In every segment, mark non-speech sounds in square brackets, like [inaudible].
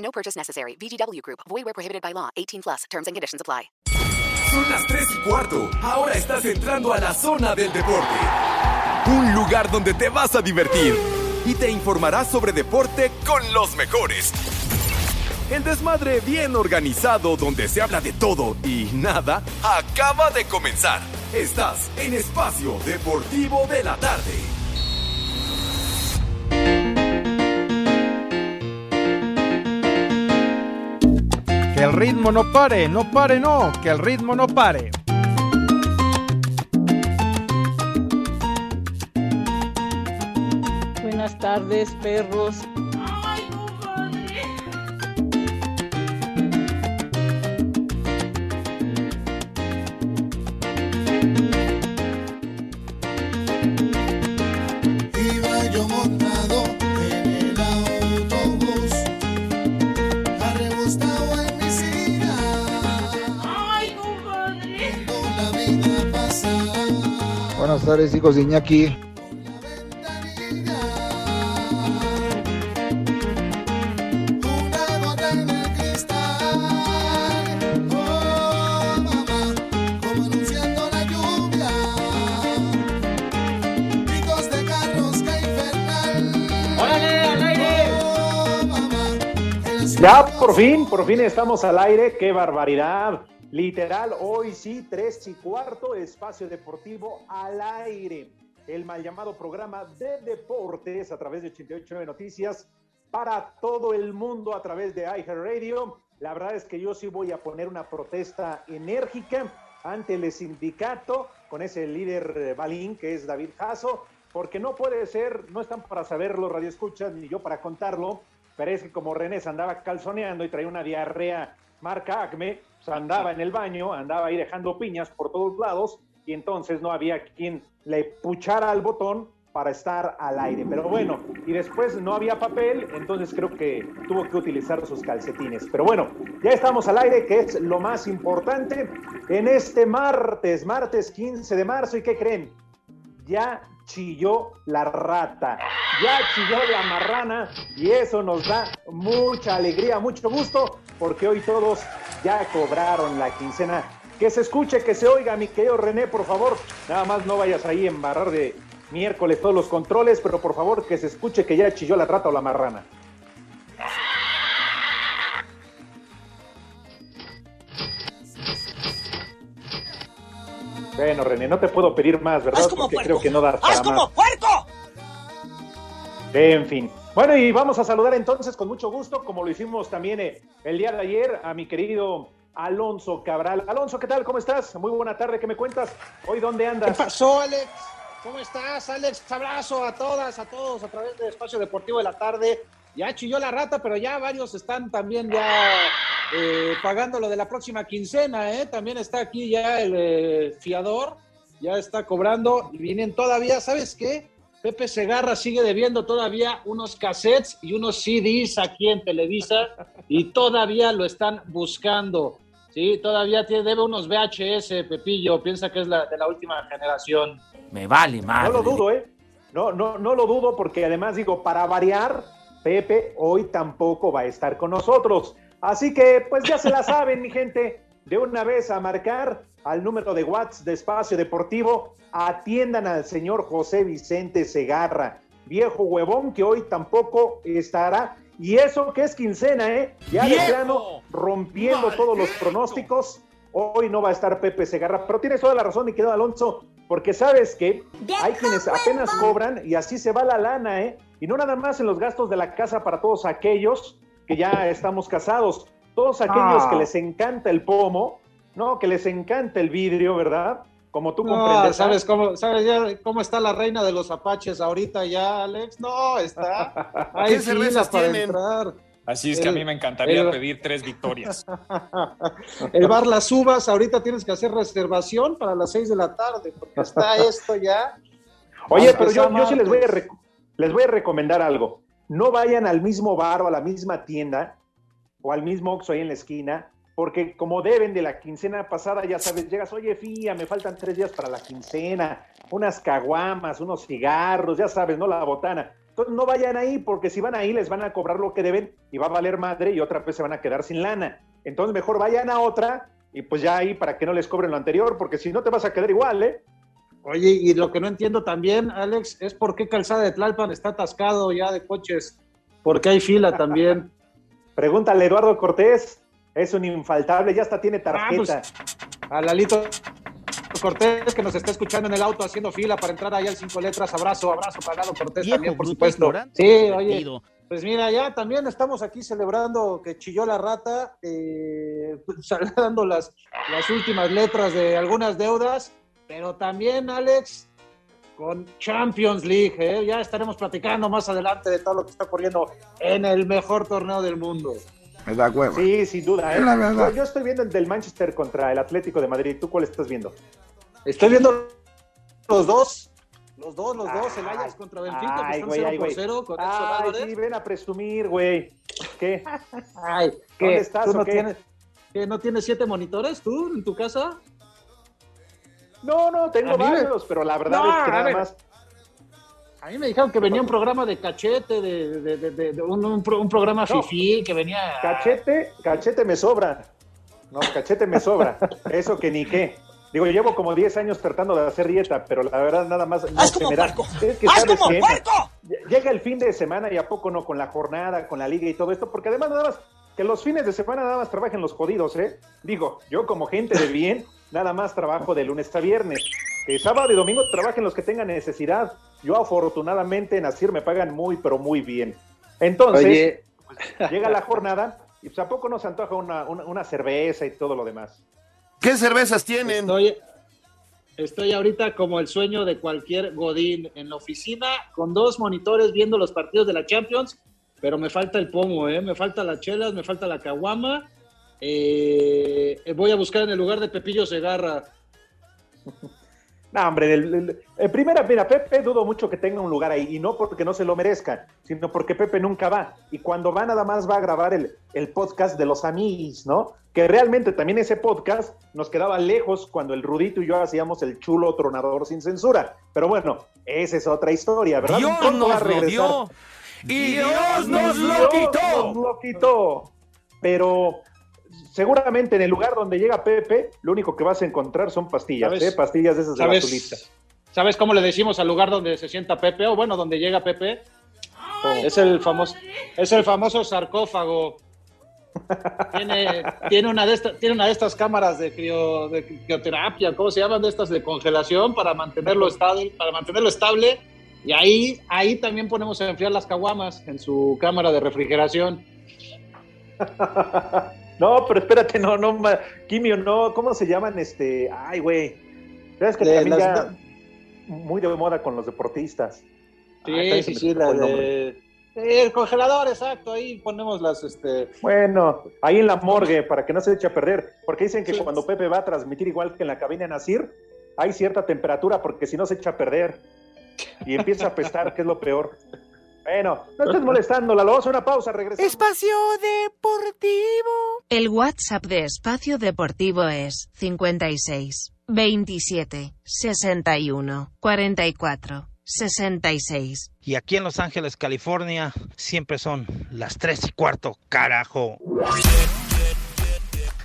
No purchase necessary. VGW Group. Void where prohibited by law. 18 plus. Terms and conditions apply. Son las 3 y cuarto. Ahora estás entrando a la zona del deporte. Un lugar donde te vas a divertir y te informarás sobre deporte con los mejores. El desmadre bien organizado donde se habla de todo y nada acaba de comenzar. Estás en Espacio Deportivo de la Tarde. Que el ritmo no pare, no pare, no, que el ritmo no pare. Buenas tardes, perros. Iba yo aire! Oh, mamá, en la Ya, por fin, por fin estamos al aire. ¡Qué barbaridad! Literal, hoy sí, tres y cuarto, espacio deportivo al aire. El mal llamado programa de deportes a través de 889 Noticias para todo el mundo a través de iHeartRadio. La verdad es que yo sí voy a poner una protesta enérgica ante el sindicato con ese líder balín que es David Jasso, porque no puede ser, no están para saberlo, Radio Escuchas, ni yo para contarlo, pero es que como René se andaba calzoneando y traía una diarrea marca Acme, pues andaba en el baño, andaba ahí dejando piñas por todos lados y entonces no había quien le puchara al botón para estar al aire. Pero bueno, y después no había papel, entonces creo que tuvo que utilizar sus calcetines. Pero bueno, ya estamos al aire, que es lo más importante en este martes, martes 15 de marzo. ¿Y qué creen? Ya chilló la rata, ya chilló la marrana y eso nos da mucha alegría, mucho gusto, porque hoy todos ya cobraron la quincena. Que se escuche, que se oiga, mi querido René, por favor. Nada más no vayas ahí a embarrar de miércoles todos los controles, pero por favor que se escuche que ya chilló la rata o la marrana. Bueno, René, no te puedo pedir más, ¿verdad? ¡Haz como Porque puerco! creo que no das para ¡Haz como más. puerco! En fin. Bueno, y vamos a saludar entonces con mucho gusto, como lo hicimos también eh, el día de ayer, a mi querido Alonso Cabral. Alonso, ¿qué tal? ¿Cómo estás? Muy buena tarde, ¿qué me cuentas? Hoy, ¿dónde ¿Qué andas? pasó, Alex? ¿Cómo estás, Alex? Abrazo a todas, a todos a través de Espacio Deportivo de la Tarde. Ya chilló la rata, pero ya varios están también ya eh, pagando lo de la próxima quincena, ¿eh? También está aquí ya el eh, fiador, ya está cobrando y vienen todavía, ¿sabes qué? Pepe Segarra sigue debiendo todavía unos cassettes y unos CDs aquí en Televisa y todavía lo están buscando. Sí, todavía tiene, debe unos VHS, Pepillo, piensa que es la de la última generación. Me vale No madre. lo dudo, ¿eh? No, no, no lo dudo porque además digo, para variar, Pepe hoy tampoco va a estar con nosotros. Así que, pues ya se la saben, mi gente, de una vez a marcar al número de Watts de Espacio Deportivo, atiendan al señor José Vicente Segarra, viejo huevón que hoy tampoco estará. Y eso que es quincena, ¿eh? Ya de plano rompiendo todos los pronósticos. Hoy no va a estar Pepe Segarra, pero tienes toda la razón, mi querido Alonso, porque sabes que hay quienes apenas cobran y así se va la lana, ¿eh? Y no nada más en los gastos de la casa para todos aquellos que ya estamos casados, todos aquellos Ah. que les encanta el pomo, ¿no? Que les encanta el vidrio, ¿verdad? Como tú No, comprendes. ¿sabes cómo, ¿sabes ya cómo está la reina de los apaches ahorita ya, Alex? No, está. [laughs] Hay ¿Qué cervezas tienen? entrar. Así es que a mí me encantaría pedir tres victorias. [laughs] el bar Las Uvas, ahorita tienes que hacer reservación para las seis de la tarde, porque está [laughs] esto ya. Oye, pero yo, yo sí les voy, a les voy a recomendar algo. No vayan al mismo bar o a la misma tienda o al mismo Oxxo ahí en la esquina, porque como deben de la quincena pasada, ya sabes, llegas, oye, fía, me faltan tres días para la quincena, unas caguamas, unos cigarros, ya sabes, ¿no? La botana no vayan ahí, porque si van ahí les van a cobrar lo que deben y va a valer madre y otra vez se van a quedar sin lana. Entonces mejor vayan a otra y pues ya ahí para que no les cobren lo anterior, porque si no te vas a quedar igual, ¿eh? Oye, y lo que no entiendo también, Alex, es por qué Calzada de Tlalpan está atascado ya de coches, porque hay fila también. [laughs] Pregúntale Eduardo Cortés, es un infaltable, ya hasta tiene tarjeta. Ah, pues, a Lalito Cortés, que nos está escuchando en el auto haciendo fila para entrar ahí al cinco letras. Abrazo, abrazo para Lalo Cortés también, por supuesto. Sí, oye. Pues mira, ya también estamos aquí celebrando que chilló la rata, eh, [laughs] dando las, las últimas letras de algunas deudas, pero también, Alex, con Champions League. ¿eh? Ya estaremos platicando más adelante de todo lo que está ocurriendo en el mejor torneo del mundo. Es la hueva. Sí, sin duda. ¿eh? Yo, estoy viendo el del Manchester contra el Atlético de Madrid. ¿Tú cuál estás viendo? Estoy viendo los dos. Los dos, los dos, el Ajax contra Benfica, ay, que están 0 por 0 con Ay, sí, ven a presumir, güey. ¿Qué? [laughs] Ay, ¿qué? ¿Dónde estás ¿Tú no qué? Tienes, ¿qué, ¿No tienes siete monitores tú en tu casa? No, no, tengo varios, pero la verdad es que nada más a mí me dijeron que venía un programa de cachete, de, de, de, un, un, programa fifi que venía. Cachete, cachete me sobra. No, cachete me sobra. [laughs] Eso que ni qué. Digo, yo llevo como 10 años tratando de hacer dieta, pero la verdad nada más no ¡Haz como puerco! Es que ¡Haz como puerco! Llega el fin de semana y a poco no con la jornada, con la liga y todo esto, porque además nada más que los fines de semana nada más trabajen los jodidos, ¿eh? Digo, yo como gente de bien, nada más trabajo de lunes a viernes. Que sábado y domingo trabajen los que tengan necesidad. Yo afortunadamente en Asir me pagan muy, pero muy bien. Entonces, pues, llega la jornada y pues a poco nos antoja una, una, cerveza y todo lo demás. ¿Qué cervezas tienen? Estoy, estoy ahorita como el sueño de cualquier Godín en la oficina con dos monitores viendo los partidos de la Champions, pero me falta el pomo, ¿eh? me falta las chelas, me falta la caguama. Eh, voy a buscar en el lugar de Pepillo Segarra. [laughs] No, hombre, el, primera, mira, Pepe dudo mucho que tenga un lugar ahí, y no porque no se lo merezca, sino porque Pepe nunca va. Y cuando va, nada más va a grabar el, el podcast de los amigos, ¿no? Que realmente también ese podcast nos quedaba lejos cuando el Rudito y yo hacíamos el chulo tronador sin censura. Pero bueno, esa es otra historia, ¿verdad? Dios nos lo dio. Y Dios nos lo quitó. Nos lo quitó. Pero seguramente en el lugar donde llega Pepe, lo único que vas a encontrar son pastillas, ¿eh? pastillas de esas de la ¿Sabes cómo le decimos al lugar donde se sienta Pepe? O bueno, donde llega Pepe. Es el famoso, es el famoso sarcófago. tiene, tiene, una de estas, tiene una de estas cámaras de, crioterapia, ¿cómo se llaman? De estas de congelación para mantenerlo estable, para mantenerlo estable. Y ahí, ahí también ponemos a enfriar las caguamas en su cámara de refrigeración. [laughs] No, pero espérate, no, no, Quimio, no, ¿cómo se llaman? Este, ay, güey. ¿Sabes que también ya muy de moda con los deportistas? Sí, sí, sí, la de... el congelador, exacto, ahí ponemos las, este... Bueno, ahí en la morgue, para que no se eche a perder, porque dicen que cuando Pepe va a transmitir igual que en la cabina Nacir, hay cierta temperatura, porque si no se echa a perder y empieza a pestar, que es lo peor. Bueno, no estés molestando, la vamos a una pausa, regresamos. Espacio Deportivo. El WhatsApp de Espacio Deportivo es 56 27 61 44 66. Y aquí en Los Ángeles, California, siempre son las 3 y cuarto, carajo.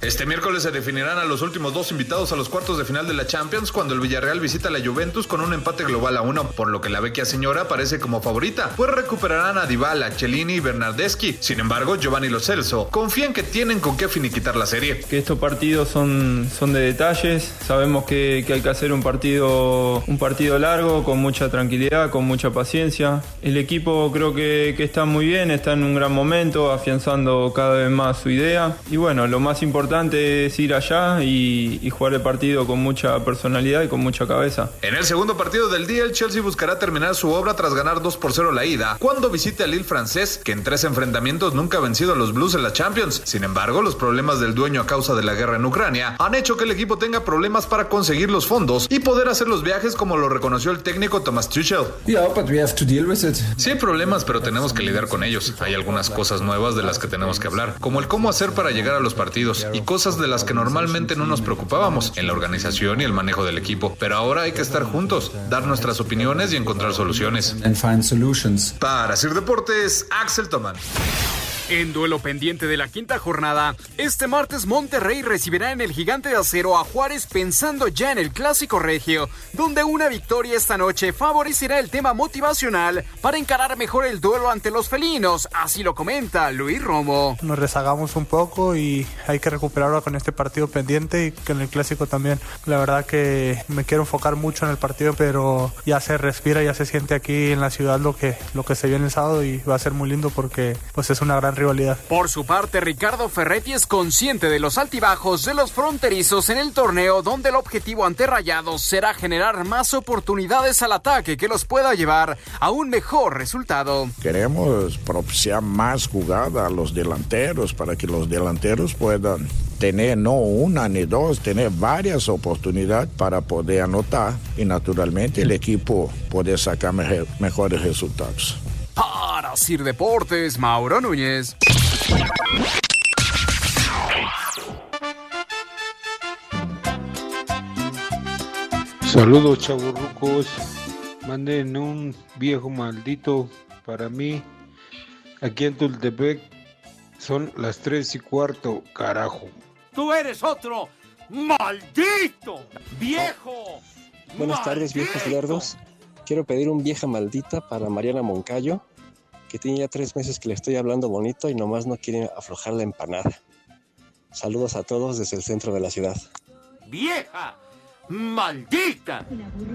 Este miércoles se definirán a los últimos dos invitados a los cuartos de final de la Champions cuando el Villarreal visita a la Juventus con un empate global a uno, por lo que la vecchia señora parece como favorita, pues recuperarán a Dybala, Cellini y Bernardeschi. Sin embargo, Giovanni Lo Celso confían que tienen con qué finiquitar la serie. Que estos partidos son, son de detalles, sabemos que, que hay que hacer un partido, un partido largo, con mucha tranquilidad, con mucha paciencia. El equipo creo que, que está muy bien, está en un gran momento, afianzando cada vez más su idea. Y bueno, lo más importante importante es ir allá y, y jugar el partido con mucha personalidad y con mucha cabeza. En el segundo partido del día, el Chelsea buscará terminar su obra tras ganar 2 por 0 la ida, cuando visite al Lille francés, que en tres enfrentamientos nunca ha vencido a los Blues en la Champions. Sin embargo, los problemas del dueño a causa de la guerra en Ucrania han hecho que el equipo tenga problemas para conseguir los fondos y poder hacer los viajes como lo reconoció el técnico Thomas Tuchel. Sí hay problemas, pero tenemos que lidiar con ellos. Hay algunas cosas nuevas de las que tenemos que hablar, como el cómo hacer para llegar a los partidos y cosas de las que normalmente no nos preocupábamos en la organización y el manejo del equipo. Pero ahora hay que estar juntos, dar nuestras opiniones y encontrar soluciones. Para Sir Deportes, Axel Toman. En duelo pendiente de la quinta jornada, este martes Monterrey recibirá en el gigante de acero a Juárez pensando ya en el clásico regio, donde una victoria esta noche favorecerá el tema motivacional para encarar mejor el duelo ante los felinos, así lo comenta Luis Romo. Nos rezagamos un poco y hay que recuperarlo con este partido pendiente y con el clásico también. La verdad que me quiero enfocar mucho en el partido, pero ya se respira, ya se siente aquí en la ciudad lo que, lo que se viene el sábado y va a ser muy lindo porque pues es una gran rivalidad. Por su parte, Ricardo Ferretti es consciente de los altibajos de los fronterizos en el torneo, donde el objetivo ante Rayados será generar más oportunidades al ataque que los pueda llevar a un mejor resultado. Queremos propiciar más jugada a los delanteros para que los delanteros puedan tener no una ni dos, tener varias oportunidades para poder anotar y naturalmente el equipo poder sacar mejores resultados. Para Sir Deportes, Mauro Núñez. Saludos, chaburrucos. Manden un viejo maldito para mí. Aquí en Tultepec son las tres y cuarto, carajo. Tú eres otro maldito, viejo. Buenas tardes, viejos lerdos. Quiero pedir un vieja maldita para Mariana Moncayo, que tiene ya tres meses que le estoy hablando bonito y nomás no quiere aflojar la empanada. Saludos a todos desde el centro de la ciudad. ¡Vieja! ¡Maldita!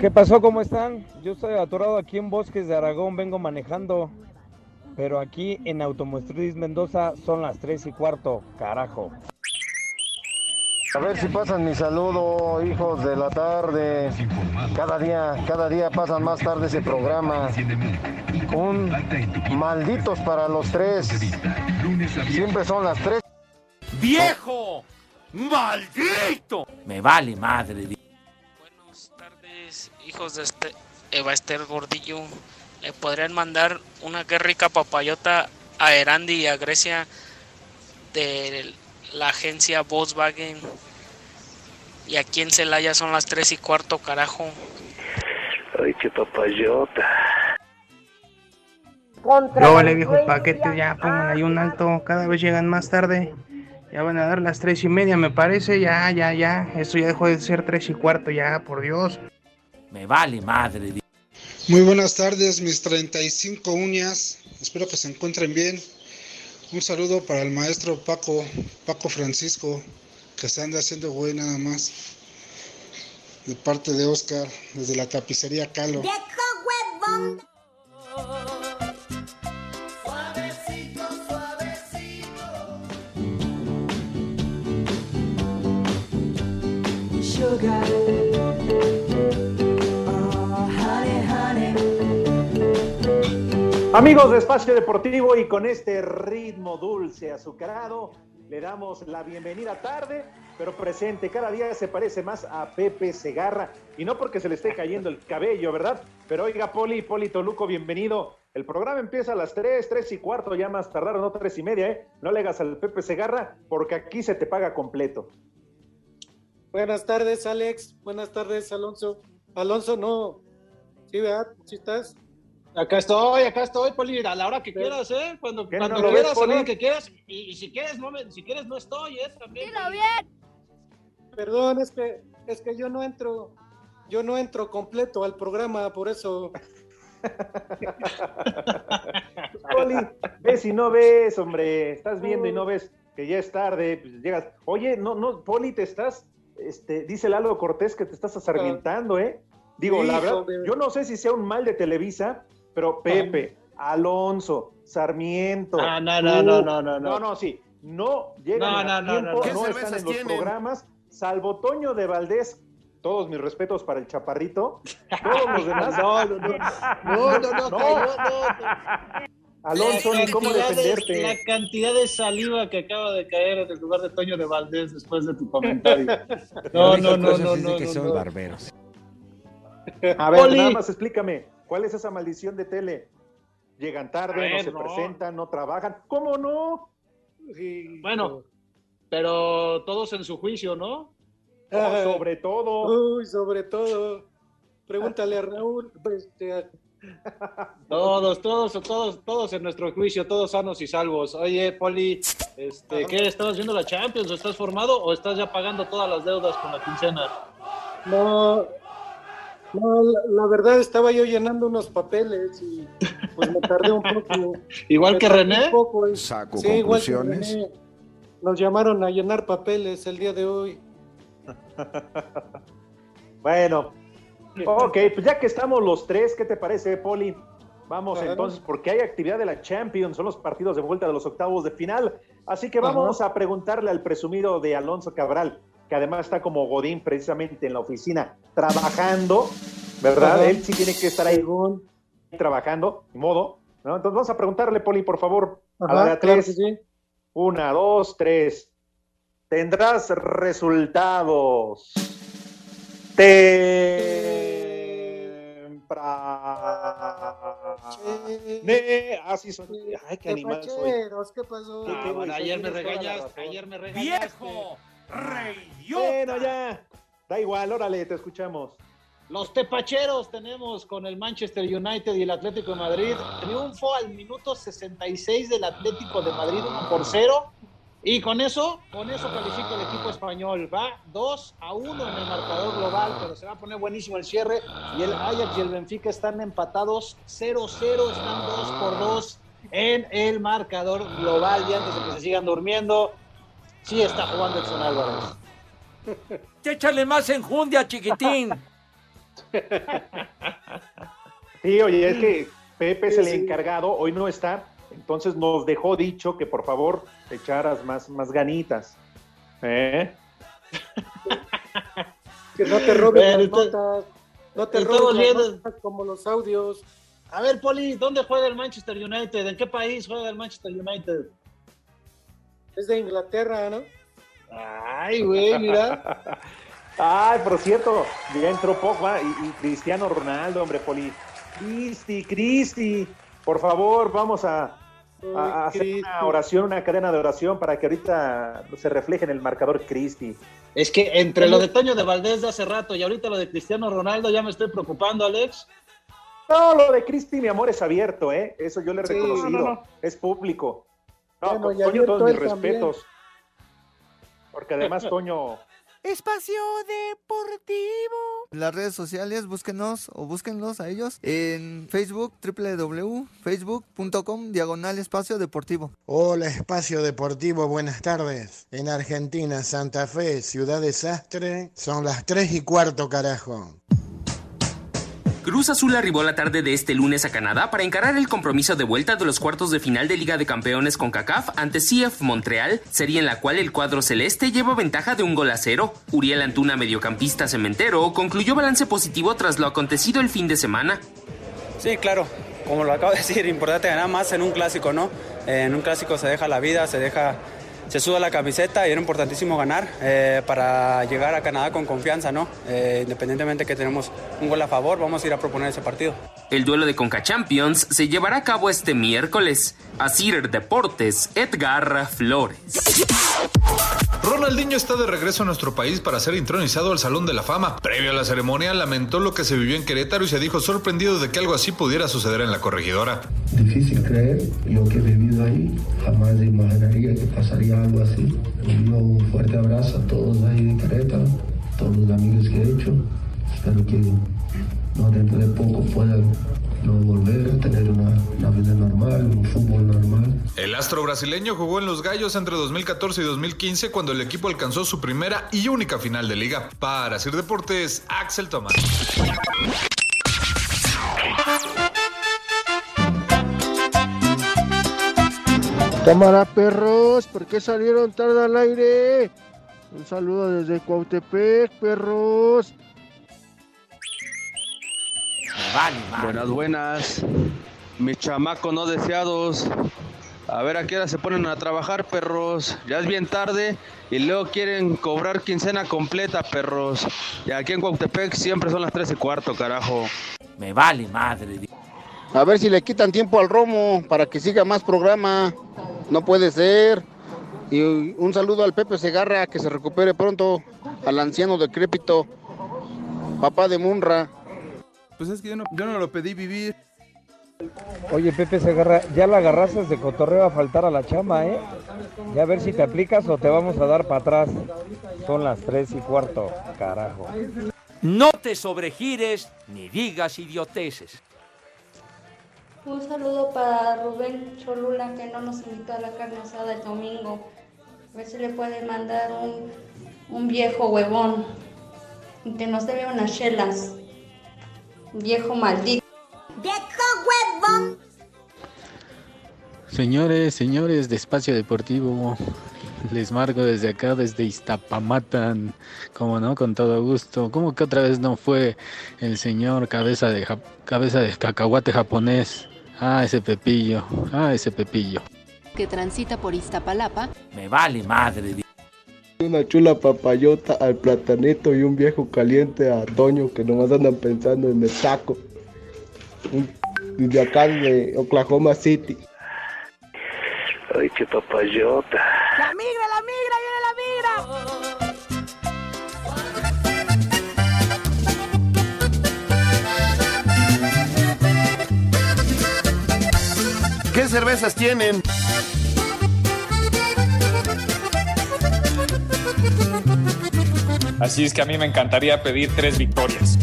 ¿Qué pasó? ¿Cómo están? Yo estoy atorado aquí en Bosques de Aragón, vengo manejando. Pero aquí en Automotriz Mendoza son las tres y cuarto, carajo. A ver si pasan mi saludo, hijos de la tarde. Cada día, cada día pasan más tarde ese programa. Un malditos para los tres. Siempre son las tres. ¡Viejo! ¡Maldito! Me vale madre. Buenas tardes, hijos de este Eva Esther Gordillo. Le podrían mandar una que rica papayota a Erandi y a Grecia de la agencia Volkswagen. Y aquí en Celaya son las 3 y cuarto, carajo. Ay, qué papayota. No, le viejos paquetes, ya pongan ahí un alto. Cada vez llegan más tarde. Ya van a dar las 3 y media, me parece. Ya, ya, ya. Esto ya dejó de ser 3 y cuarto, ya, por Dios. Me vale madre. Muy buenas tardes, mis 35 uñas. Espero que se encuentren bien. Un saludo para el maestro Paco, Paco Francisco, que se anda haciendo güey nada más. De parte de Oscar, desde la tapicería Calo. Suavecito, suavecito. Sugar. Amigos de Espacio Deportivo y con este ritmo dulce, azucarado, le damos la bienvenida tarde, pero presente. Cada día se parece más a Pepe Segarra y no porque se le esté cayendo el cabello, ¿verdad? Pero oiga, Poli, Poli Toluco, bienvenido. El programa empieza a las 3, 3 y cuarto, ya más tardar, no 3 y media, ¿eh? No le hagas al Pepe Segarra porque aquí se te paga completo. Buenas tardes, Alex. Buenas tardes, Alonso. Alonso, no. ¿Sí, verdad? ¿Sí estás? Acá estoy, acá estoy, Poli, a la hora que quieras, ¿eh? Cuando, ¿Qué, cuando no lo quieras, ves, a la hora que quieras. Y, y si quieres, no me- si quieres, no estoy, ¿eh? También. Dilo bien. Perdón, es que, es que yo no entro, yo no entro completo al programa, por eso. [laughs] Poli, ves y no ves, hombre. Estás viendo y no ves que ya es tarde, pues llegas. Oye, no, no, Poli, te estás, este, dice Lalo Cortés que te estás asarmientando, ¿eh? Digo, la verdad, yo no sé si sea un mal de Televisa, pero Pepe, Alonso, Sarmiento. Ah, no, no, no, no, no, no. No, no, sí. no llegan No, a no, no, tiempo, no, no. ¿Qué no están en los tienen? programas, salvo Toño de Valdés. Todos mis respetos para el chaparrito. Todos los demás. [laughs] No, no, no. No, no, no, no, Alonso, ni cómo de- defenderte. La cantidad de saliva que acaba de caer en el lugar de Toño de Valdés después de tu comentario. No, no, no, no, no, que no, son no. barberos. A ver, nada más explícame, ¿cuál es esa maldición de tele? Llegan tarde, ver, no se no. presentan, no trabajan. ¿Cómo no? Bueno, pero todos en su juicio, ¿no? Oh, sobre todo. Uy, sobre todo. Pregúntale a Raúl. este, Todos, todos, todos, todos en nuestro juicio, todos sanos y salvos. Oye, Poli, este, ¿qué? ¿Estás haciendo la Champions? ¿O estás formado o estás ya pagando todas las deudas con la quincena? No, no, la, la verdad estaba yo llenando unos papeles y pues me tardé un poco. [laughs] Igual que René. un poco, y- Saco sí, igual que conclusiones. René. Nos llamaron a llenar papeles el día de hoy. [laughs] Bueno, ok, pues ya que estamos los tres, ¿qué te parece, Poli? Vamos entonces, porque hay actividad de la Champions, son los partidos de vuelta de los octavos de final. Así que vamos a preguntarle al presumido de Alonso Cabral, que además está como Godín precisamente en la oficina trabajando, ¿verdad? Él sí tiene que estar ahí trabajando, ni modo. ¿no? Entonces vamos a preguntarle, Poli, por favor, a la de claro tres. sí. Una, dos, tres. Tendrás resultados. Temprane. Así son. Ay, qué animal soy. Tepacheros, ¿qué pasó? ¿Qué, qué, Ah, bueno, ayer me razón. ayer me regañaste. ¡Viejo! Bueno, ya. Da igual, órale, te escuchamos. Los tepacheros tenemos con el Manchester United y el Atlético de Madrid. Triunfo al minuto 66 del Atlético de Madrid 1 por 0. Y con eso, con eso califica el equipo español. Va 2 a 1 en el marcador global, pero se va a poner buenísimo el cierre. Y el Ajax y el Benfica están empatados 0-0, están 2 por 2 en el marcador global. Y antes de que se sigan durmiendo, sí está jugando Edson Álvarez. [laughs] Échale más enjundia, chiquitín. Sí, oye, es que Pepe es el encargado, hoy no está, entonces nos dejó dicho que por favor te echaras más, más ganitas. ¿Eh? [laughs] Que no te roben Bueno, las notas. No te roben las viendo- notas como los audios. A ver, Poli, ¿dónde juega el Manchester United? ¿En qué país juega el Manchester United? Es de Inglaterra, ¿no? Ay, güey, mira. [laughs] Ay, por cierto, ya entró Pogba y, y Cristiano Ronaldo, hombre, Poli. Cristi, Cristi, por favor, vamos a, hacer una oración, una cadena de oración para que ahorita se refleje en el marcador Cristi. Es que entre lo de Toño de Valdés de hace rato y ahorita lo de Cristiano Ronaldo ya me estoy preocupando, Alex. No, lo de Cristi, mi amor, es abierto, ¿eh? Eso yo le he Sí, reconocido. no, no. Es público. No, Bueno, con Toño todos mis también. respetos. Porque además Toño Espacio Deportivo. Las redes sociales, búsquenos o búsquenlos a ellos en Facebook, www.facebook.com, diagonal espacio deportivo. Hola, Espacio Deportivo, buenas tardes. En Argentina, Santa Fe, Ciudad Desastre, son las 3 y cuarto, carajo. Cruz Azul arribó la tarde de este lunes a Canadá para encarar el compromiso de vuelta de los cuartos de final de Liga de Campeones con CACAF ante CF Montreal, serie en la cual el cuadro celeste lleva ventaja de un gol a cero. Uriel Antuna, mediocampista cementero, concluyó balance positivo tras lo acontecido el fin de semana. Sí, claro. Como lo acabo de decir, importante ganar más en un clásico, ¿no? En un clásico se deja la vida, se deja, se suda la camiseta y era importantísimo ganar eh, para llegar a Canadá con confianza, ¿no? Eh, independientemente que tenemos un gol a favor, vamos a ir a proponer ese partido. El duelo de Conca Champions se llevará a cabo este miércoles. Asir Deportes, Edgar Flores. Ronaldinho está de regreso a nuestro país para ser intronizado al Salón de la Fama. Previo a la ceremonia, lamentó lo que se vivió en Querétaro y se dijo sorprendido de que algo así pudiera suceder en la corregidora. Difícil creer lo que he vivido ahí. Jamás imaginaría que pasaría algo así. Un fuerte abrazo a todos ahí de Querétaro, todos los amigos que he hecho. Espero que no dentro de poco puedan no volver a tener una, una vida normal, un fútbol normal. El astro brasileño jugó en los Gallos entre 2014 y 2015 cuando el equipo alcanzó su primera y única final de liga. Para Sir Deportes, Axel Tomás. Cámara perros, ¿por qué salieron tarde al aire? Un saludo desde Cuautepec, perros. Buenas, buenas. Mis chamacos no deseados. A ver a qué hora se ponen a trabajar, perros. Ya es bien tarde y luego quieren cobrar quincena completa, perros. Y aquí en Cuautepec siempre son las 3 y cuarto, carajo. Me vale madre. A ver si le quitan tiempo al Romo para que siga más programa. No puede ser. Y un saludo al Pepe Segarra, que se recupere pronto. Al anciano decrépito, papá de Munra. Pues es que yo no, yo no lo pedí vivir. Oye, Pepe Segarra, ya la agarraste de cotorreo a faltar a la chamba, ¿eh? Ya a ver si te aplicas o te vamos a dar para atrás. Son las tres y cuarto, carajo. No te sobregires ni digas idioteces. Un saludo para Rubén Cholula que no nos invitó a la carne asada el domingo. A ver si le puede mandar un, un viejo huevón y que nos debe unas chelas. Viejo maldito. ¡Viejo huevón! Señores, señores de Espacio Deportivo, les marco desde acá, desde Iztapamatan, como no, con todo gusto. ¿Cómo que otra vez no fue el señor cabeza de, ja- cabeza de cacahuate japonés? Ah, ese Pepillo, ah, ese Pepillo. que transita por Iztapalapa, Me vale madre. Una chula papayota al platanito y un viejo caliente a Toño que nomás andan pensando en el taco. Un- De acá de Oklahoma City. Ay, qué papayota. La migra, ¿Qué cervezas tienen? Así es que a mí me encantaría pedir tres victorias.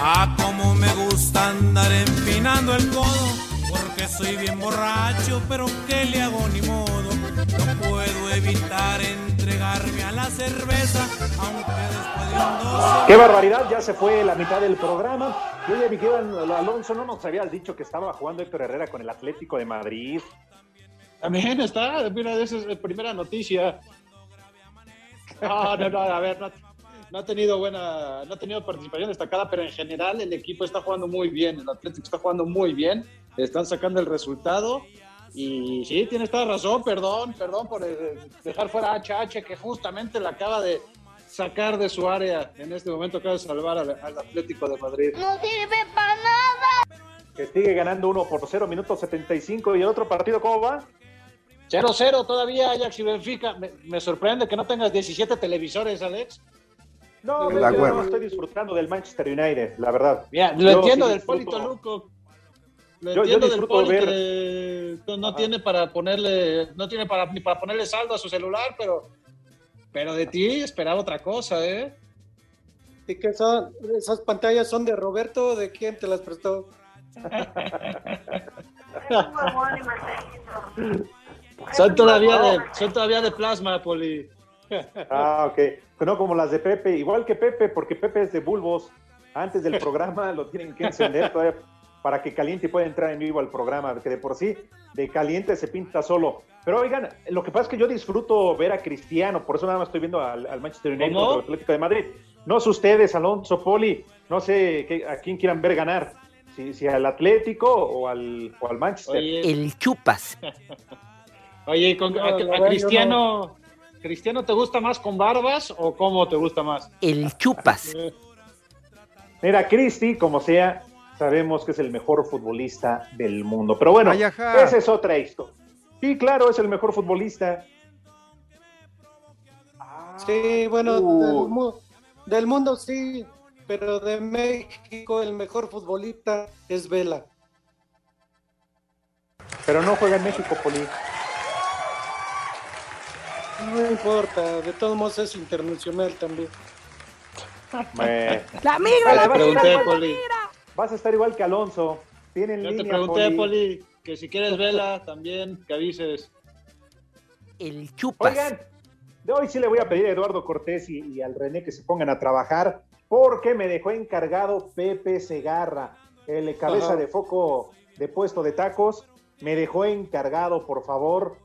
Ah, como me gusta andar empinando el codo, porque soy bien borracho, pero ¿qué le hago ni modo? No puedo evitar a la cerveza, aunque después de un doce... Qué barbaridad, ya se fue la mitad del programa. Y oye, mi querido Alonso, no nos habías dicho que estaba jugando Héctor Herrera con el Atlético de Madrid. También está, mira, esa es la primera noticia. No, no, no, a ver, no, no ha tenido buena, no ha tenido participación destacada, pero en general el equipo está jugando muy bien, el Atlético está jugando muy bien, están sacando el resultado y sí, tienes toda razón, perdón, perdón por eh, dejar fuera a HH que justamente la acaba de sacar de su área, en este momento acaba de salvar al, al Atlético de Madrid. No sirve para nada. Que sigue ganando 1 por 0, minuto 75. ¿Y el otro partido cómo va? 0-0 todavía Ajax y Benfica. Me, me sorprende que no tengas 17 televisores, Alex. No, La yo no estoy disfrutando del Manchester United, la verdad. Mira, lo Yo entiendo sí del Polito Luco. Lo Yo- yo del disfruto ver- que no- tiene para ponerle, no tiene para, ni para ponerle saldo a su celular, pero, pero de ti esperaba otra cosa, ¿eh? ¿Y son? ¿Esas pantallas son de Roberto de quién te las prestó? [laughs] Son todavía de, [laughs] son todavía de plasma, Poli. [laughs] Ah, ok. No como las de Pepe, igual que Pepe, porque Pepe es de bulbos. Antes del programa lo tienen que encender todavía para que Caliente pueda entrar en vivo al programa, que de por sí de Caliente se pinta solo. Pero oigan, lo que pasa es que yo disfruto ver a Cristiano, por eso nada más estoy viendo al, al Manchester United el Atlético de Madrid. No sé ustedes, Alonso, Poli, no sé qué- a quién quieran ver ganar, si, si al Atlético o al, o al Manchester. Oye. chupas. [laughs] Oye, ¿y con- a, Cristiano, ¿Cristiano te gusta más con barbas o cómo te gusta más? El chupas. [laughs] Mira, Cristi, como sea, sabemos que es el mejor futbolista del mundo. Pero bueno, esa es otra historia. Sí, claro, es el mejor futbolista. Sí, bueno, Uh. del, mu- del mundo sí, pero de México el mejor futbolista es Vela. Pero no juega en México, Poli. No importa, de todos modos es internacional también. Me- La migra, la la igual- migra. Vas a estar igual que Alonso. Tienen Yo te línea, pregunté, Poli. Poli, que si quieres vela también, que avises. El chupas. Oigan, de hoy sí le voy a pedir a Eduardo Cortés y, y al René que se pongan a trabajar porque me dejó encargado Pepe Segarra, el cabeza Ajá. de foco de puesto de tacos. me dejó encargado, por favor,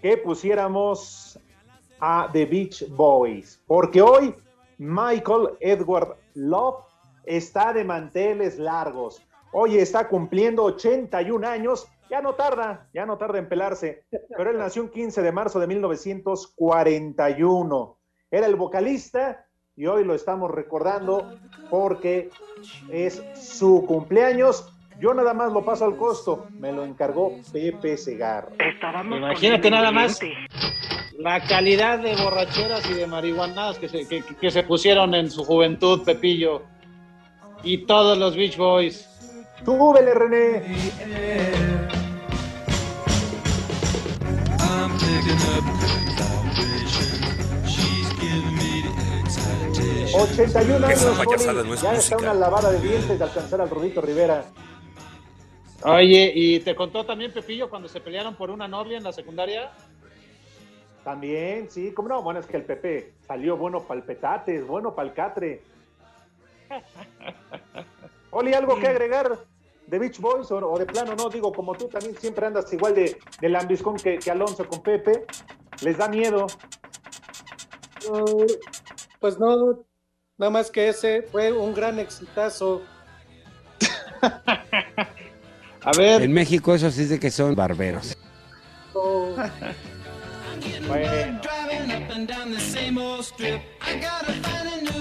que pusiéramos a The Beach Boys, porque hoy Michael Edward Love está de manteles largos. Hoy está cumpliendo 81 años. Ya no tarda, ya no tarda en pelarse. Pero él nació un 15 de marzo de 1941. Era el vocalista y hoy lo estamos recordando porque es su cumpleaños. Yo nada más lo paso al costo. Me lo encargó Pepe Segar. Imagínate nada más la calidad de borracheras y de marihuanadas que se, que, que se pusieron en su juventud, Pepillo. Y todos los Beach Boys. ¡Súbele, René! 81 años, payasada Poli. no es ya música. está una lavada de dientes de alcanzar al Rodito Rivera. Oye, ¿y te contó también Pepillo cuando se pelearon por una novia en la secundaria? También, sí, cómo no, bueno, es que el Pepe salió bueno para el petates, bueno para el catre. Oli, ¿algo que agregar de Beach Boys o, o de plano no? Digo, como tú también siempre andas igual de, de lambiscón que, que Alonso con Pepe, ¿les da miedo? No, pues no, nada más que ese fue un gran exitazo. [laughs] A ver. En México eso sí es de que son barberos. No, Bueno,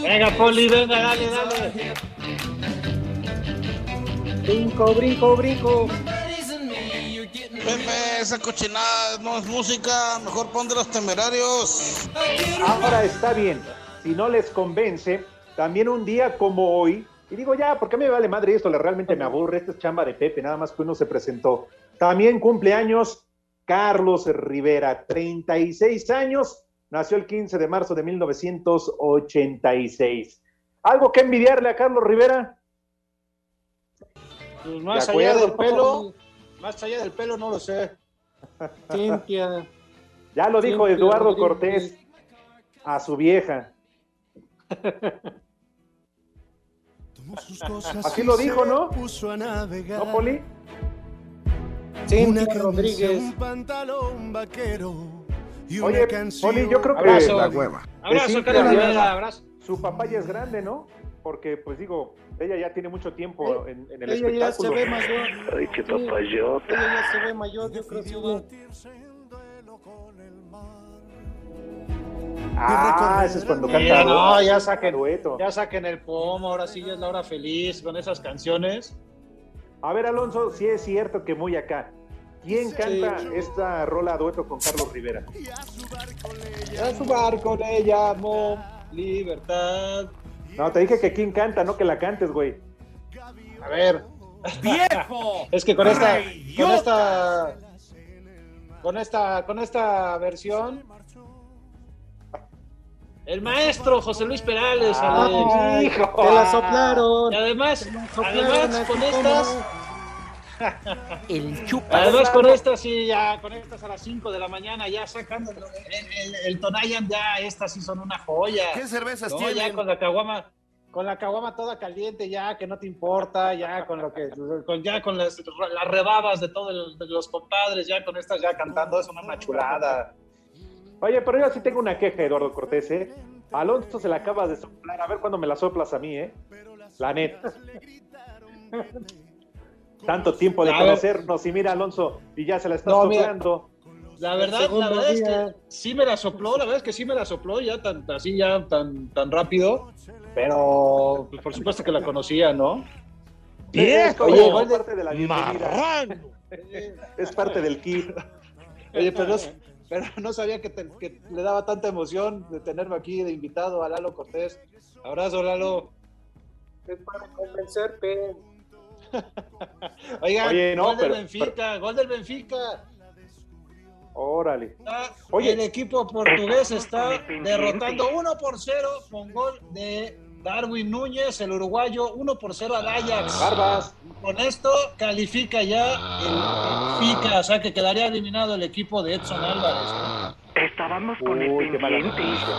Venga, Poli, venga, dale, dale. brinco, brinco, brinco. Pepe, esa cochinada no es música, mejor pon de los temerarios. ahora está bien. Si no les convence, también un día como hoy, y digo ya, porque me vale madre esto, realmente me aburre, esta es chamba de Pepe, nada más que uno se presentó. También cumpleaños Carlos Rivera, 36 años, nació el 15 de marzo de 1986. ¿Algo que envidiarle a Carlos Rivera? Pues más allá del pelo, [laughs] más allá del pelo no lo sé. Cintia. Ya lo dijo Eduardo. Cortés a su vieja. Así lo dijo, ¿no? ¿No, Poli? Cintia Rodríguez. Un pantalón vaquero y una Oye, canción. Poli, yo creo que Abrazo. la hueva. Abrazo, Carlos Rivera, abrazo. Su papá ya es grande, ¿no? Porque, pues digo, ella ya tiene mucho tiempo en, en el Ella ya se espectáculo. ve mayor. Ay, qué papayota. Ella ya se ve mayor, yo creo que sí. Ah, ese es cuando canta. no, ya saquen, dueto. ya saquen el pomo, ahora sí ya es la hora feliz con esas canciones. A ver, Alonso, si es cierto que muy acá. ¿Quién canta esta rola dueto con Carlos Rivera? A su barco le llamo libertad. No, te dije que quién canta, no que la cantes, güey. A ver. ¡Viejo! [laughs] Es que con esta, con esta, con esta, con esta versión, el maestro José Luis Perales, Alex. Ay, te la soplaron. Y además, soplaron [laughs] además con ¿cómo estas, El chupa. además con estas sí ya, con estas a las 5 de la mañana ya sacando el, el, el Tonayan ya estas sí son una joya. ¿Qué cervezas No, ya tienen? con la caguama, con la caguama toda caliente, ya que no te importa, ya con lo que, con, ya con las, las rebabas de todos los compadres, ya con estas ya cantando, es una chulada. Oye, pero yo sí tengo una queja, Eduardo Cortés, ¿eh? Alonso se la acabas de soplar. A ver cuándo me la soplas a mí, ¿eh? La neta. [laughs] Tanto tiempo de conocernos y mira, Alonso, y ya se la estás No, mira. soplando. La verdad, la verdad es que sí me la sopló, la verdad es que sí me la sopló ya tan, así ya tan, tan rápido, pero pues, por supuesto que la conocía, ¿no? Es como Oye, de- parte de la bienvenida. Es parte del kit. Oye, pero no, pero no sabía que, te- que le daba tanta emoción de tenerme aquí de invitado a Lalo Cortés. Abrazo, Lalo. Es para convencerte. [laughs] Oigan, Oye, no, gol del pero- Benfica, gol del Benfica. Órale. Oye. el equipo portugués está derrotando 1 por 0 con gol de Darwin Núñez, el uruguayo, 1 por 0 al Ajax. Barbas. Con esto califica ya el Benfica, o sea que quedaría eliminado el equipo de Edson Álvarez. Estábamos con Uy, el qué mala pendiente. noticia.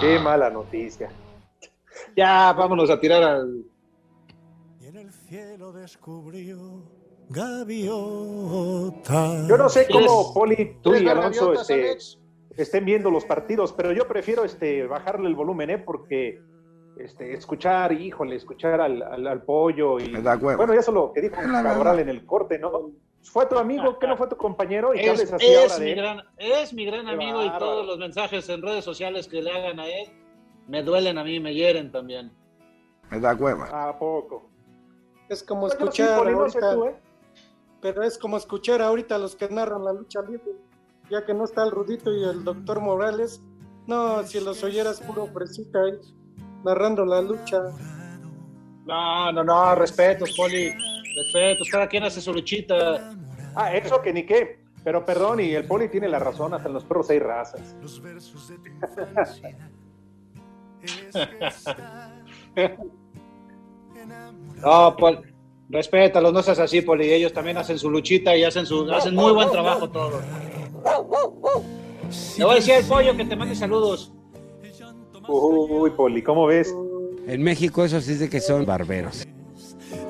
Qué mala noticia. Ya, vámonos a tirar al. en el cielo descubrió gaviota. Yo no sé cómo Poli, tú ¿Quieres y Alonso este, Alex? Estén viendo los partidos, pero yo prefiero este, bajarle el volumen, ¿eh? Porque este, escuchar, híjole, escuchar al, al- al pollo y... Bueno, ya solo que dijo Cabral en el corte, ¿no? Fue tu amigo, que no fue tu compañero y Es, así es ahora mi él. gran, es mi gran amigo y todos los mensajes en redes sociales que le hagan a él me duelen a mí, me hieren también. Me da hueva. ¿A poco? Es como escuchar Poli, no sé ahorita, tú, ¿eh? pero es como escuchar ahorita a los que narran la lucha libre, ya que no está el Rudito y el doctor Morales. No, si los oyeras puro fresita ahí, narrando la lucha. No, no, no, respetos, Poli, respetos, cada quien hace su luchita. Ah, eso que ni qué. Pero perdón, y el Poli tiene la razón, hasta en los perros hay razas. [laughs] No, Poli, respétalos, no seas así, Poli, ellos también hacen su luchita y hacen su, hacen muy buen trabajo todos. Le voy a decir al pollo que te mande saludos. Uy, Poli, ¿cómo ves? En México eso sí es de que son barberos.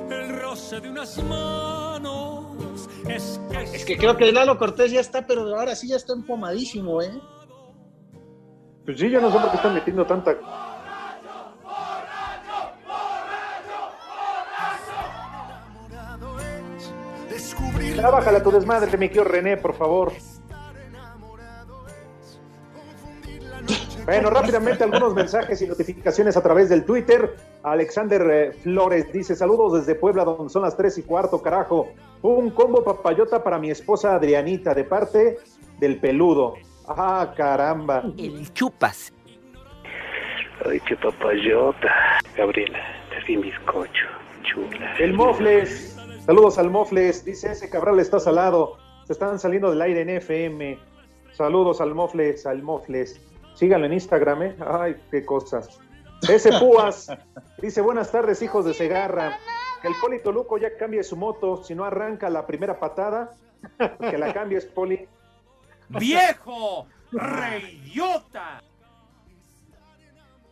El roce de unas manos es que Es que creo que Lalo Cortés ya está, pero ahora sí ya está empomadísimo, ¿eh? Pues sí, yo no sé por qué están metiendo tanta... Ya bájale a tu desmadre, mi querido René, por favor. Bueno, rápidamente algunos mensajes y notificaciones a través del Twitter. Alexander eh, Flores dice: Saludos desde Puebla, donde son las 3 y cuarto, carajo. Un combo papayota para mi esposa Adrianita, de parte del peludo. Ah, caramba. El chupas. Ay, qué papayota. Gabriela, te di bizcocho. Chula. El Mofles. Saludos al Mofles. Dice ese Cabral está salado. Se están saliendo del aire en FM. Saludos al Mofles, al Mofles. Síganlo en Instagram, ¿eh? Ay, qué cosas. Ese Púas dice: Buenas tardes, hijos de Segarra. Que el Poli Toluco ya cambie su moto. Si no arranca la primera patada, que la cambies, Poli. ¡Viejo! ¡Reidiota!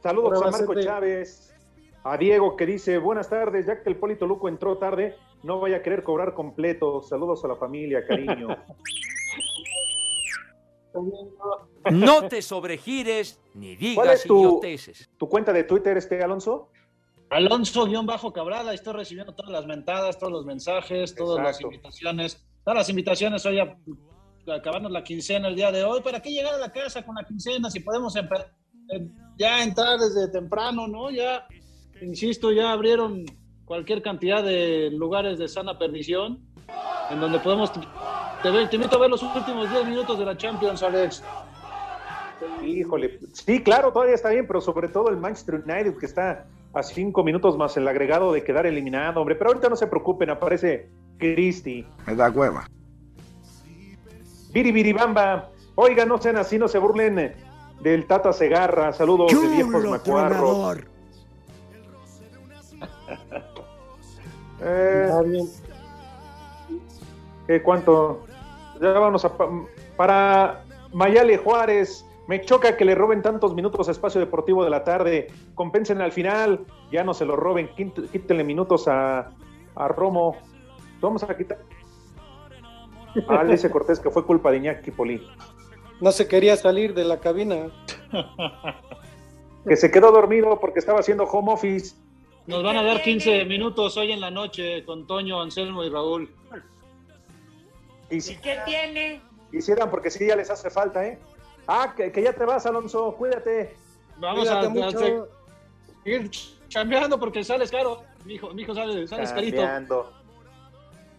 Saludos a Marco Chávez, a Diego que dice, buenas tardes, ya que el Polito Luco entró tarde, no vaya a querer cobrar completo. Saludos a la familia, cariño. [laughs] No te sobregires ni ¿Cuál es digas tu, idioteces. tu cuenta de Twitter, este Alonso? Alonso-Cabral, ahí estoy recibiendo todas las mentadas, todos los mensajes, todas las invitaciones. Todas las invitaciones hoy a acabarnos la quincena el día de hoy. ¿Para qué llegar a la casa con la quincena si podemos empe- eh, ya entrar desde temprano, no? Ya, insisto, ya abrieron cualquier cantidad de lugares de sana perdición en donde podemos... Te, ve- te invito a ver los últimos 10 minutos de la Champions, Alex. Híjole, sí, claro, todavía está bien, pero sobre todo el Manchester United que está a cinco minutos más el agregado de quedar eliminado, hombre. Pero ahorita no se preocupen, aparece Cristi. Me da hueva. Biribiribamba. Oiga, no sean así, no se burlen del Tata Segarra. Saludos de viejos macuarros. [laughs] Eh, ¿qué, ¿Cuánto? Ya vamos a... pa- Para Mayale Juárez, me choca que le roben tantos minutos a Espacio Deportivo de la tarde. Compensen al final, ya no se lo roben. quít- Quítenle minutos a, a Romo. Vamos a quitar... Ah, dice Cortés que fue culpa de Iñaki Poli. No se quería salir de la cabina. Que se quedó dormido porque estaba haciendo home office. Nos van a dar 15 minutos hoy en la noche con Toño, Anselmo y Raúl. Y si ¿Qué tiene? quisieran, porque sí ya les hace falta, ¿eh? Ah, que, que ya te vas, Alonso, cuídate. Vamos a, Cuídate a mucho. seguir chambeando porque sales caro. Mi hijo, mi hijo sale, sales carito. Cambiando.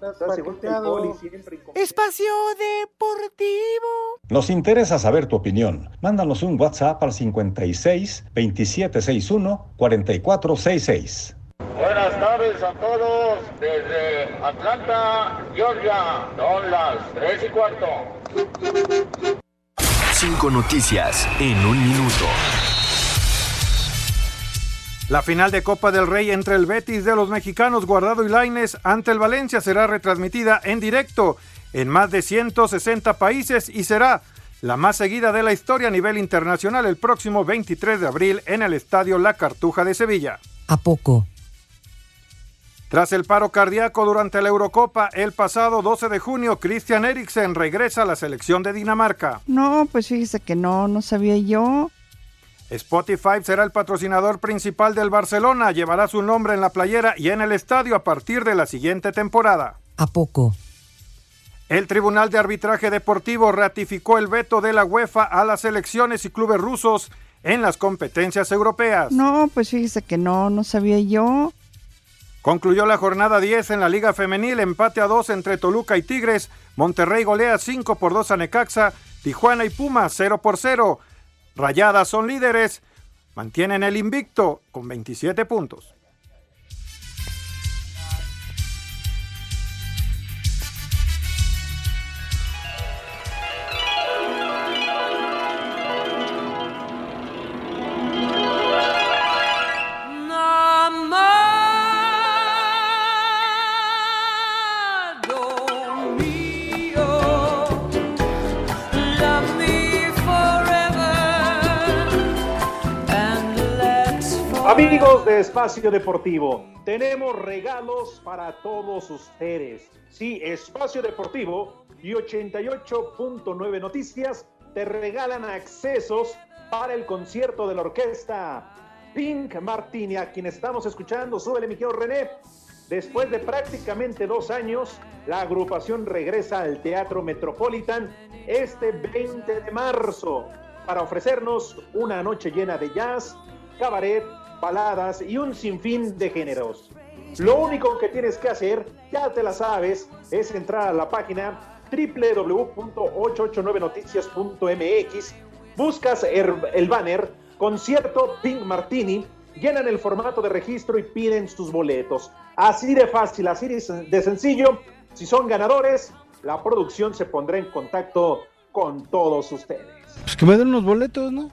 Estás. Poli, siempre. Espacio Deportivo. Nos interesa saber tu opinión. Mándanos un WhatsApp al 56 2761 4466. Buenas tardes a todos desde Atlanta, Georgia. Son las 3 y cuarto. Cinco noticias en un minuto. La final de Copa del Rey entre el Betis de los mexicanos Guardado y Laines ante el Valencia será retransmitida en directo en más de 160 países y será la más seguida de la historia a nivel internacional el próximo 23 de abril en el Estadio La Cartuja de Sevilla. ¿A poco? Tras el paro cardíaco durante la Eurocopa el pasado 12 de junio, Christian Eriksen regresa a la selección de Dinamarca. No, pues fíjese que no, no sabía yo. Spotify será el patrocinador principal del Barcelona, llevará su nombre en la playera y en el estadio a partir de la siguiente temporada. ¿A poco? El Tribunal de Arbitraje Deportivo ratificó el veto de la UEFA a las selecciones y clubes rusos en las competencias europeas. No, pues fíjese que no, no sabía yo. Concluyó la jornada 10 en la Liga Femenil, empate a 2 entre Toluca y Tigres, Monterrey golea 5 por 2 a Necaxa, Tijuana y Pumas 0 por 0. Rayadas son líderes, mantienen el invicto con 27 puntos. Espacio Deportivo, tenemos regalos para todos ustedes. Sí, Espacio Deportivo y 88.9 Noticias te regalan accesos para el concierto de la orquesta Pink Martini, a quien estamos escuchando. Súbele, mi querido René. Después de prácticamente dos años, la agrupación regresa al Teatro Metropolitan este 20 de marzo para ofrecernos una noche llena de jazz, cabaret, baladas y un sinfín de géneros. Lo único que tienes que hacer, ya te la sabes, es entrar a la página www.889noticias.mx, buscas el, banner Concierto Pink Martini, llenan el formato de registro y piden sus boletos. Así de fácil, así de sencillo. Si son ganadores, la producción se pondrá en contacto con todos ustedes. Pues que me den unos boletos, ¿no?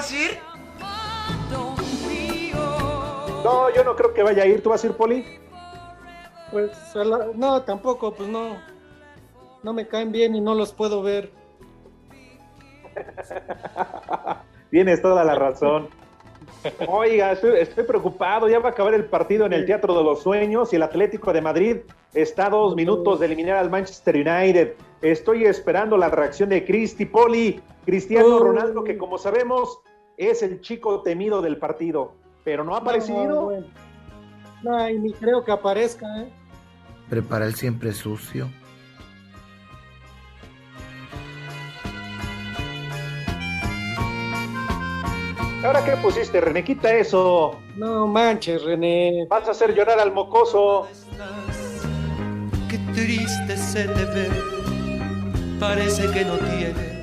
Vas a ir? No, yo no creo que vaya a ir. ¿Tú vas a ir, Poli? Pues a la- no, tampoco, pues no. No me caen bien y no los puedo ver. [laughs] Tienes toda la razón. Oiga, estoy, estoy preocupado. Ya va a acabar el partido en el Teatro de los Sueños y el Atlético de Madrid está a dos minutos de eliminar al Manchester United. Estoy esperando la reacción de Cristi Poli, Cristiano. Ronaldo, que como sabemos es el chico temido del partido, pero no ha aparecido. No, bueno. No, y ni creo que aparezca, ¿eh? Prepara el siempre sucio. ¿Ahora qué pusiste, René? Quita eso. No manches, René. Vas a hacer llorar al mocoso. Qué triste se te ve, parece que no tiene.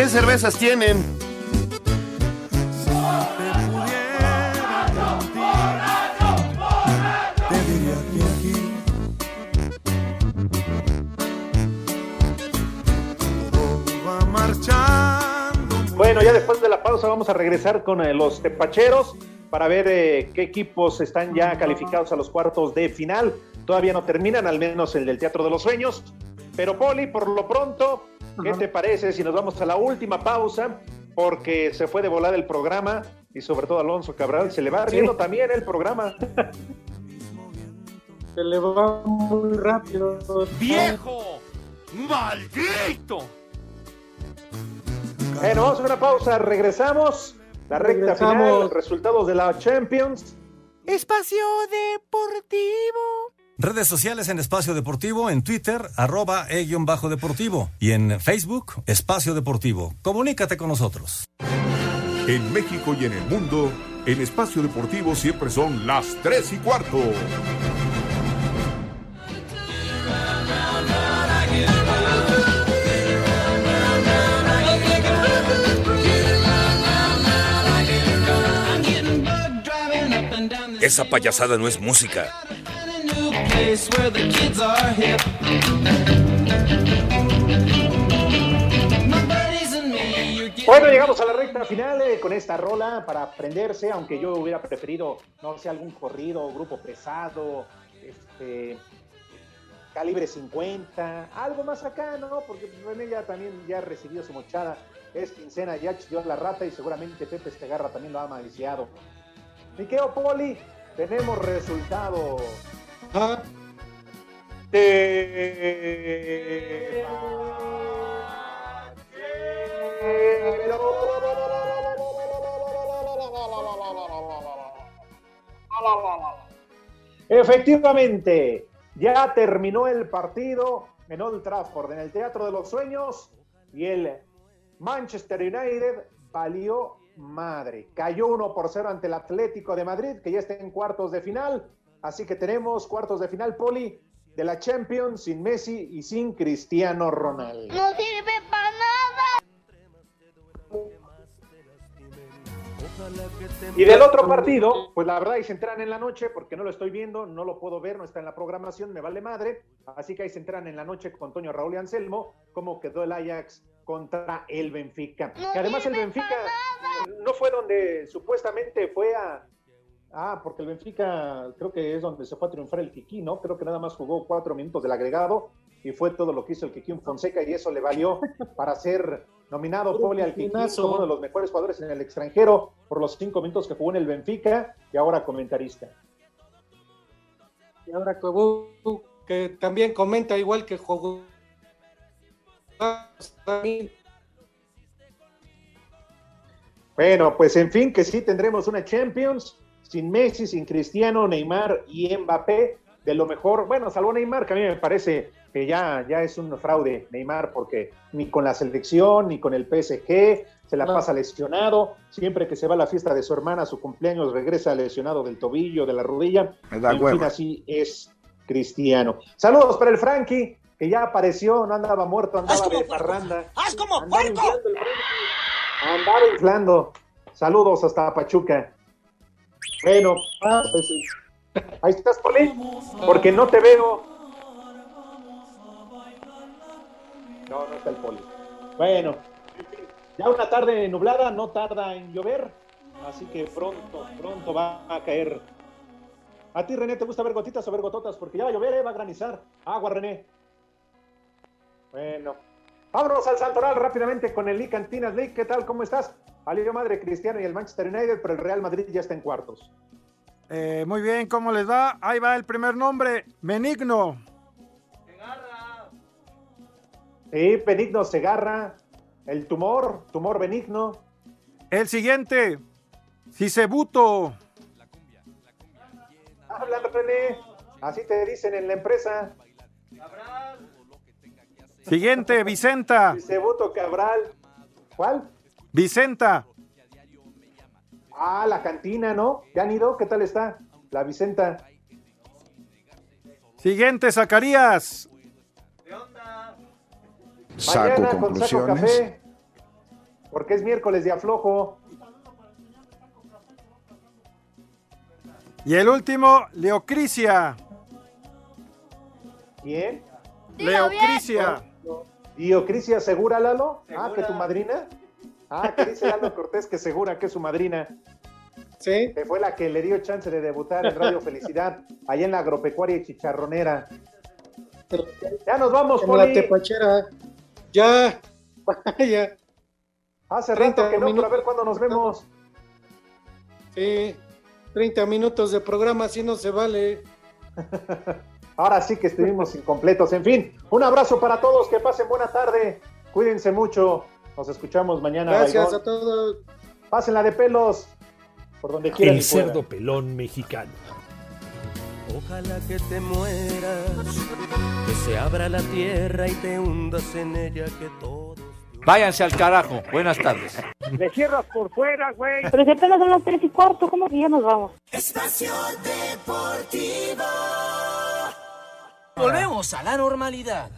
¿Qué cervezas tienen? Bueno, ya después de la pausa vamos a regresar con eh, los tepacheros para ver eh, qué equipos están ya calificados a los cuartos de final. Todavía no terminan, al menos el del Teatro de los Sueños. Pero Poli, por lo pronto, ¿qué te parece si nos vamos a la última pausa? Porque se fue de volar el programa y sobre todo Alonso Cabral se le va riendo Sí. también el programa. [laughs] Se le va muy rápido. ¡Viejo! ¡Maldito! Bueno, vamos a una pausa, regresamos. La recta final, Regresamos. los resultados de la Champions. Espacio Deportivo. Redes sociales en Espacio Deportivo, en Twitter, arroba e-bajo deportivo y en Facebook, Espacio Deportivo. Comunícate con nosotros. En México y en el mundo, en Espacio Deportivo siempre son las 3 y cuarto. Esa payasada no es música. Bueno, llegamos a la recta final eh, con esta rola para aprenderse, aunque yo hubiera preferido, no sé, algún corrido, grupo pesado, este, calibre 50, algo más acá, ¿no? Porque René ya también ya recibió su mochada, es quincena, ya chilló la rata y seguramente Pepe Estegarra también lo ha maliciado. Miqueo Poli, tenemos resultado. De... Efectivamente, ya terminó el partido en Old Trafford, en el Teatro de los Sueños, y el Manchester United valió madre. Cayó 1 por 0 ante el Atlético de Madrid, que ya está en cuartos de final. Así que tenemos cuartos de final, Poli, de la Champions sin Messi y sin Cristiano Ronaldo. No sirve para nada. Y del otro partido, pues la verdad ahí se entran en la noche, porque no lo estoy viendo, no lo puedo ver, no está en la programación, me vale madre. Así que ahí se entran en la noche con Antonio Raúl y Anselmo, cómo quedó el Ajax contra el Benfica. No que además el Benfica no fue donde supuestamente fue a... Ah, porque el Benfica creo que es donde se fue a triunfar el Kiki, ¿no? Creo que nada más jugó cuatro minutos del agregado y fue todo lo que hizo el Kiki Fonseca y eso le valió para ser nominado Poli al Kiki Pinazo. como uno de los mejores jugadores en el extranjero por los cinco minutos que jugó en el Benfica y ahora comentarista. y ahora que, que también comenta igual que jugó. Bueno, pues en fin, que sí tendremos una Champions sin Messi, sin Cristiano, Neymar y Mbappé. De lo mejor, bueno, salvo Neymar, que a mí me parece que ya, ya es un fraude Neymar, porque ni con la selección, ni con el PSG, se la No. pasa lesionado. Siempre que se va a la fiesta de su hermana, su cumpleaños, regresa lesionado del tobillo, de la rodilla. Me da en fin, así es Cristiano. Saludos para el Frankie, que ya apareció, no andaba muerto, andaba de parranda. ¡Haz como Frankie. Andaba inflando. Saludos hasta Pachuca. Bueno, ah, pues, ahí estás, Poli, porque no te veo. No, no está el Poli. Bueno, ya una tarde nublada no tarda en llover, así que pronto, pronto va a caer. ¿A ti, René, te gusta ver gotitas o ver gototas? Porque ya va a llover, ¿eh? va a granizar. Agua, René. Bueno, vámonos al Santoral rápidamente con el Lee Cantinas League. ¿Qué tal? ¿Cómo estás? Alirio Madre Cristiano y el Manchester United, pero el Real Madrid ya está en cuartos. Eh, muy bien, ¿cómo les va? Ahí va el primer nombre, Benigno. Sí, Benigno Segarra, el tumor, tumor benigno. El siguiente, Cisebuto. Habla, René. Así te dicen en la empresa. Siguiente, Vicenta. Cebuto Cabral. ¿Cuál? Vicenta. Ah, la cantina, ¿no? ¿Ya han ido? ¿Qué tal está? La Vicenta. Siguiente, Zacarías. Saco Mañana con saco conclusiones. café. Porque es miércoles de aflojo. Y el último, Leocrisia. ¿Quién? Leocrisia. Diocrisia Segura, Lalo. Ah, que tu madrina. Ah, que dice Lalo Cortés que segura que es su madrina. Sí. Que fue la que le dio chance de debutar en Radio Felicidad, allá en la agropecuaria y chicharronera. Ya nos vamos, En la tepachera. Ya. [laughs] Vaya. Hace 30 rato que no, pero a ver cuándo nos vemos. Sí. 30 minutos de programa, así no se vale. [laughs] Ahora sí que estuvimos incompletos. En fin, un abrazo para todos, que pasen buena tarde. Cuídense mucho. Nos escuchamos mañana. Gracias Baigón. a todos. Pásenla de pelos. Por donde quieran. El cerdo pelón mexicano. Ojalá que te mueras, que se abra la tierra y te hundas en ella, que todos. Váyanse al carajo. Buenas tardes. Le cierras por fuera, güey. Pero si apenas son las tres y cuarto, ¿cómo que ya nos vamos? Espacio Deportivo. Volvemos a la normalidad.